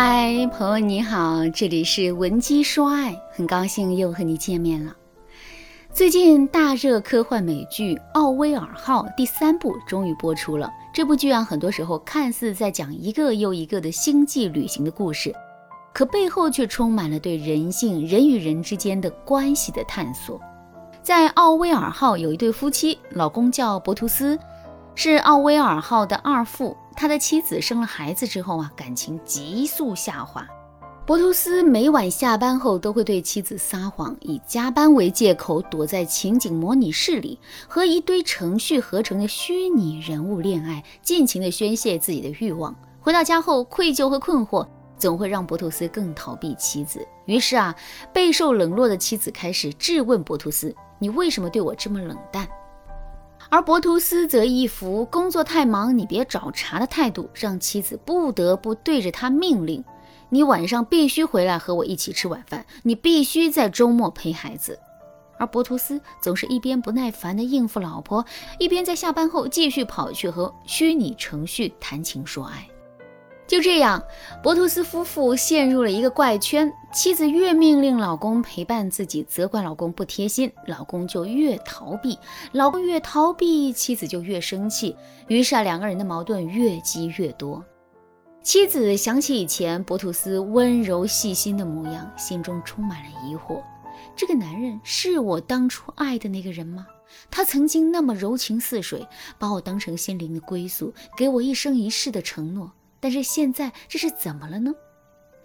嗨，朋友你好，这里是文姬说爱，很高兴又和你见面了。最近大热科幻美剧《奥威尔号》第三部终于播出了。这部剧啊，很多时候看似在讲一个又一个的星际旅行的故事，可背后却充满了对人性、人与人之间的关系的探索。在奥威尔号有一对夫妻，老公叫博图斯，是奥威尔号的二副。他的妻子生了孩子之后啊，感情急速下滑。博图斯每晚下班后都会对妻子撒谎，以加班为借口躲在情景模拟室里，和一堆程序合成的虚拟人物恋爱，尽情地宣泄自己的欲望。回到家后，愧疚和困惑总会让博图斯更逃避妻子。于是啊，备受冷落的妻子开始质问博图斯：“你为什么对我这么冷淡？”而博图斯则一副工作太忙，你别找茬的态度，让妻子不得不对着他命令：“你晚上必须回来和我一起吃晚饭，你必须在周末陪孩子。”而博图斯总是一边不耐烦地应付老婆，一边在下班后继续跑去和虚拟程序谈情说爱。就这样，博图斯夫妇陷入了一个怪圈。妻子越命令老公陪伴自己，责怪老公不贴心，老公就越逃避；老公越逃避，妻子就越生气。于是啊，两个人的矛盾越积越多。妻子想起以前博图斯温柔细心的模样，心中充满了疑惑：这个男人是我当初爱的那个人吗？他曾经那么柔情似水，把我当成心灵的归宿，给我一生一世的承诺。但是现在这是怎么了呢？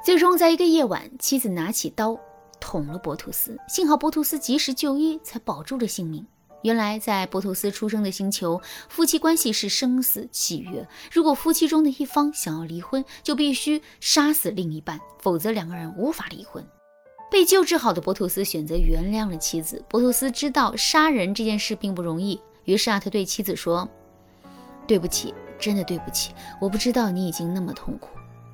最终，在一个夜晚，妻子拿起刀捅了博图斯，幸好博图斯及时就医，才保住了性命。原来，在博图斯出生的星球，夫妻关系是生死契约。如果夫妻中的一方想要离婚，就必须杀死另一半，否则两个人无法离婚。被救治好的博图斯选择原谅了妻子。博图斯知道杀人这件事并不容易，于是啊，他对妻子说：“对不起。”真的对不起，我不知道你已经那么痛苦。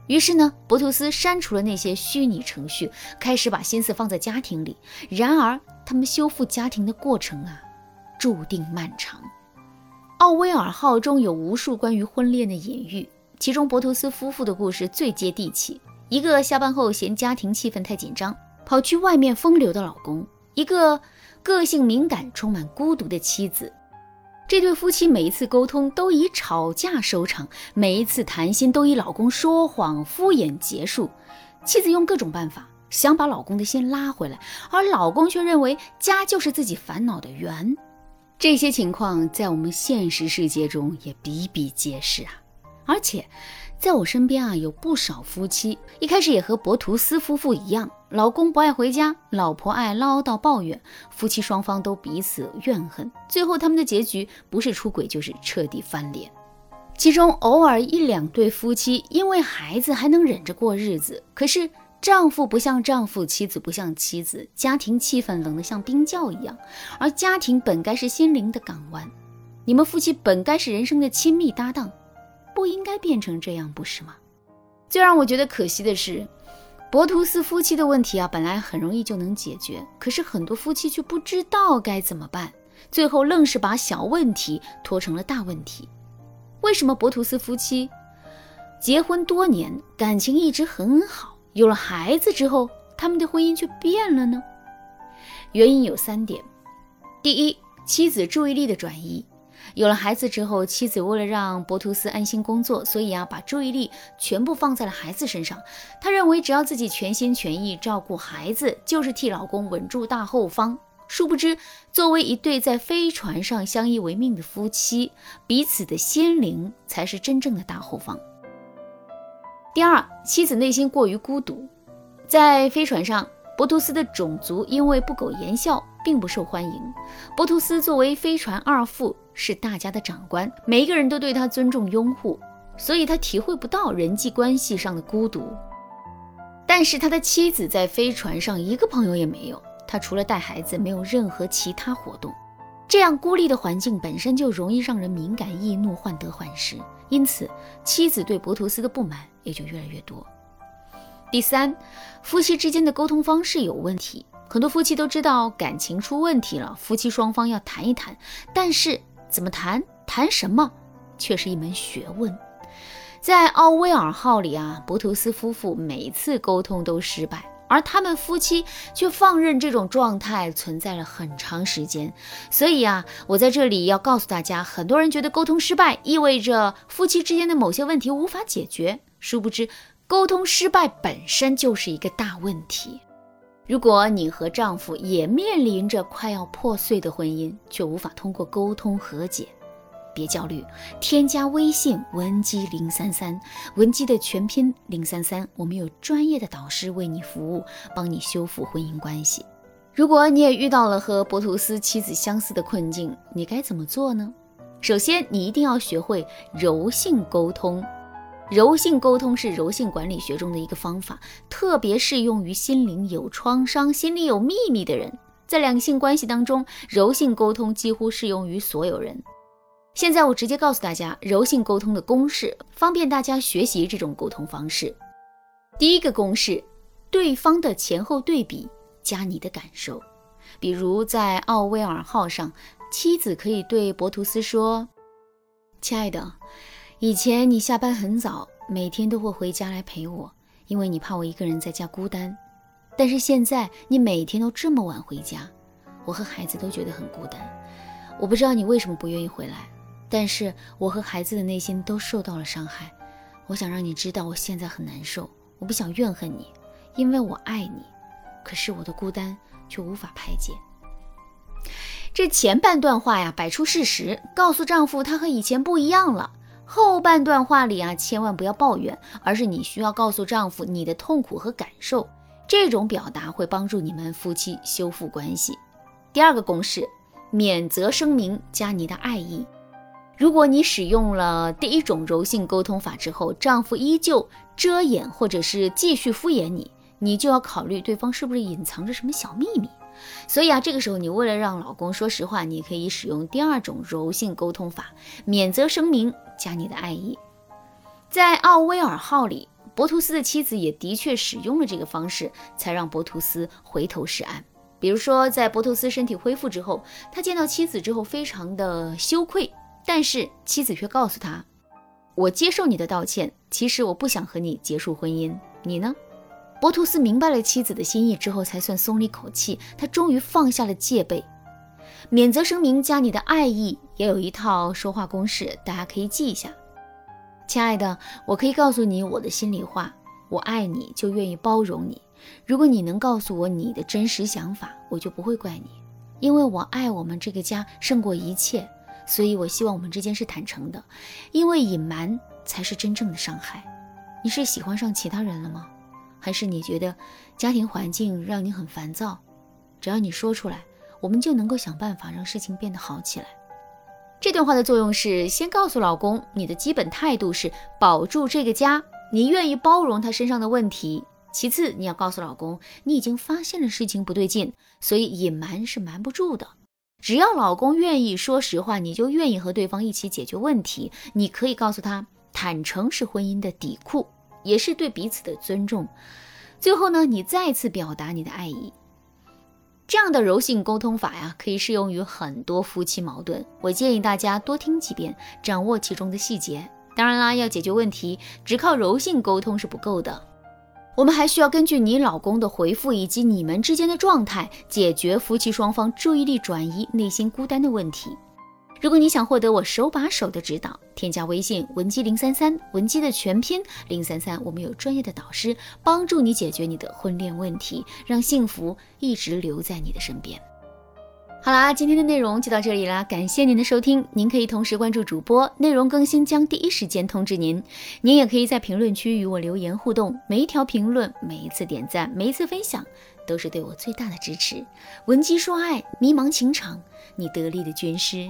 于是呢，博图斯删除了那些虚拟程序，开始把心思放在家庭里。然而，他们修复家庭的过程啊，注定漫长。奥威尔号中有无数关于婚恋的隐喻，其中博图斯夫妇的故事最接地气。一个下班后嫌家庭气氛太紧张，跑去外面风流的老公；一个个性敏感、充满孤独的妻子。这对夫妻每一次沟通都以吵架收场，每一次谈心都以老公说谎敷衍结束。妻子用各种办法想把老公的心拉回来，而老公却认为家就是自己烦恼的源。这些情况在我们现实世界中也比比皆是啊，而且。在我身边啊，有不少夫妻一开始也和博图斯夫妇一样，老公不爱回家，老婆爱唠叨抱怨，夫妻双方都彼此怨恨，最后他们的结局不是出轨就是彻底翻脸。其中偶尔一两对夫妻因为孩子还能忍着过日子，可是丈夫不像丈夫，妻子不像妻子，家庭气氛冷得像冰窖一样，而家庭本该是心灵的港湾，你们夫妻本该是人生的亲密搭档。不应该变成这样，不是吗？最让我觉得可惜的是，博图斯夫妻的问题啊，本来很容易就能解决，可是很多夫妻却不知道该怎么办，最后愣是把小问题拖成了大问题。为什么博图斯夫妻结婚多年，感情一直很好，有了孩子之后，他们的婚姻却变了呢？原因有三点：第一，妻子注意力的转移。有了孩子之后，妻子为了让博图斯安心工作，所以啊，把注意力全部放在了孩子身上。她认为只要自己全心全意照顾孩子，就是替老公稳住大后方。殊不知，作为一对在飞船上相依为命的夫妻，彼此的心灵才是真正的大后方。第二，妻子内心过于孤独，在飞船上。博图斯的种族因为不苟言笑，并不受欢迎。博图斯作为飞船二副，是大家的长官，每一个人都对他尊重拥护，所以他体会不到人际关系上的孤独。但是他的妻子在飞船上一个朋友也没有，他除了带孩子，没有任何其他活动。这样孤立的环境本身就容易让人敏感易怒、患得患失，因此妻子对博图斯的不满也就越来越多。第三，夫妻之间的沟通方式有问题。很多夫妻都知道感情出问题了，夫妻双方要谈一谈，但是怎么谈、谈什么，却是一门学问。在奥威尔号里啊，博图斯夫妇每次沟通都失败，而他们夫妻却放任这种状态存在了很长时间。所以啊，我在这里要告诉大家，很多人觉得沟通失败意味着夫妻之间的某些问题无法解决，殊不知沟通失败本身就是一个大问题。如果你和丈夫也面临着快要破碎的婚姻，却无法通过沟通和解。别焦虑，添加微信文姬零三三，文姬的全拼零三三，我们有专业的导师为你服务，帮你修复婚姻关系。如果你也遇到了和博图斯妻子相似的困境，你该怎么做呢？首先，你一定要学会柔性沟通。柔性沟通是柔性管理学中的一个方法，特别适用于心灵有创伤、心里有秘密的人。在两性关系当中，柔性沟通几乎适用于所有人。现在我直接告诉大家柔性沟通的公式，方便大家学习这种沟通方式。第一个公式，对方的前后对比加你的感受。比如在奥威尔号上，妻子可以对博图斯说：“亲爱的，以前你下班很早，每天都会回家来陪我，因为你怕我一个人在家孤单。但是现在你每天都这么晚回家，我和孩子都觉得很孤单。我不知道你为什么不愿意回来。”但是我和孩子的内心都受到了伤害，我想让你知道我现在很难受，我不想怨恨你，因为我爱你，可是我的孤单却无法排解。这前半段话呀，摆出事实，告诉丈夫他和以前不一样了。后半段话里啊，千万不要抱怨，而是你需要告诉丈夫你的痛苦和感受，这种表达会帮助你们夫妻修复关系。第二个公式，免责声明加你的爱意。如果你使用了第一种柔性沟通法之后，丈夫依旧遮掩或者是继续敷衍你，你就要考虑对方是不是隐藏着什么小秘密。所以啊，这个时候你为了让老公说实话，你可以使用第二种柔性沟通法，免责声明加你的爱意。在奥威尔号里，博图斯的妻子也的确使用了这个方式，才让博图斯回头是岸。比如说，在博图斯身体恢复之后，他见到妻子之后，非常的羞愧。但是妻子却告诉他：“我接受你的道歉，其实我不想和你结束婚姻。你呢？”博图斯明白了妻子的心意之后，才算松了一口气。他终于放下了戒备。免责声明加你的爱意也有一套说话公式，大家可以记一下。亲爱的，我可以告诉你我的心里话。我爱你，就愿意包容你。如果你能告诉我你的真实想法，我就不会怪你，因为我爱我们这个家胜过一切。所以，我希望我们之间是坦诚的，因为隐瞒才是真正的伤害。你是喜欢上其他人了吗？还是你觉得家庭环境让你很烦躁？只要你说出来，我们就能够想办法让事情变得好起来。这段话的作用是先告诉老公，你的基本态度是保住这个家，你愿意包容他身上的问题。其次，你要告诉老公，你已经发现了事情不对劲，所以隐瞒是瞒不住的。只要老公愿意说实话，你就愿意和对方一起解决问题。你可以告诉他，坦诚是婚姻的底裤，也是对彼此的尊重。最后呢，你再次表达你的爱意。这样的柔性沟通法呀，可以适用于很多夫妻矛盾。我建议大家多听几遍，掌握其中的细节。当然啦，要解决问题，只靠柔性沟通是不够的。我们还需要根据你老公的回复以及你们之间的状态，解决夫妻双方注意力转移、内心孤单的问题。如果你想获得我手把手的指导，添加微信文姬零三三，文姬的全拼零三三，我们有专业的导师帮助你解决你的婚恋问题，让幸福一直留在你的身边。好啦，今天的内容就到这里啦，感谢您的收听。您可以同时关注主播，内容更新将第一时间通知您。您也可以在评论区与我留言互动，每一条评论、每一次点赞、每一次分享，都是对我最大的支持。文姬说爱，迷茫情场，你得力的军师。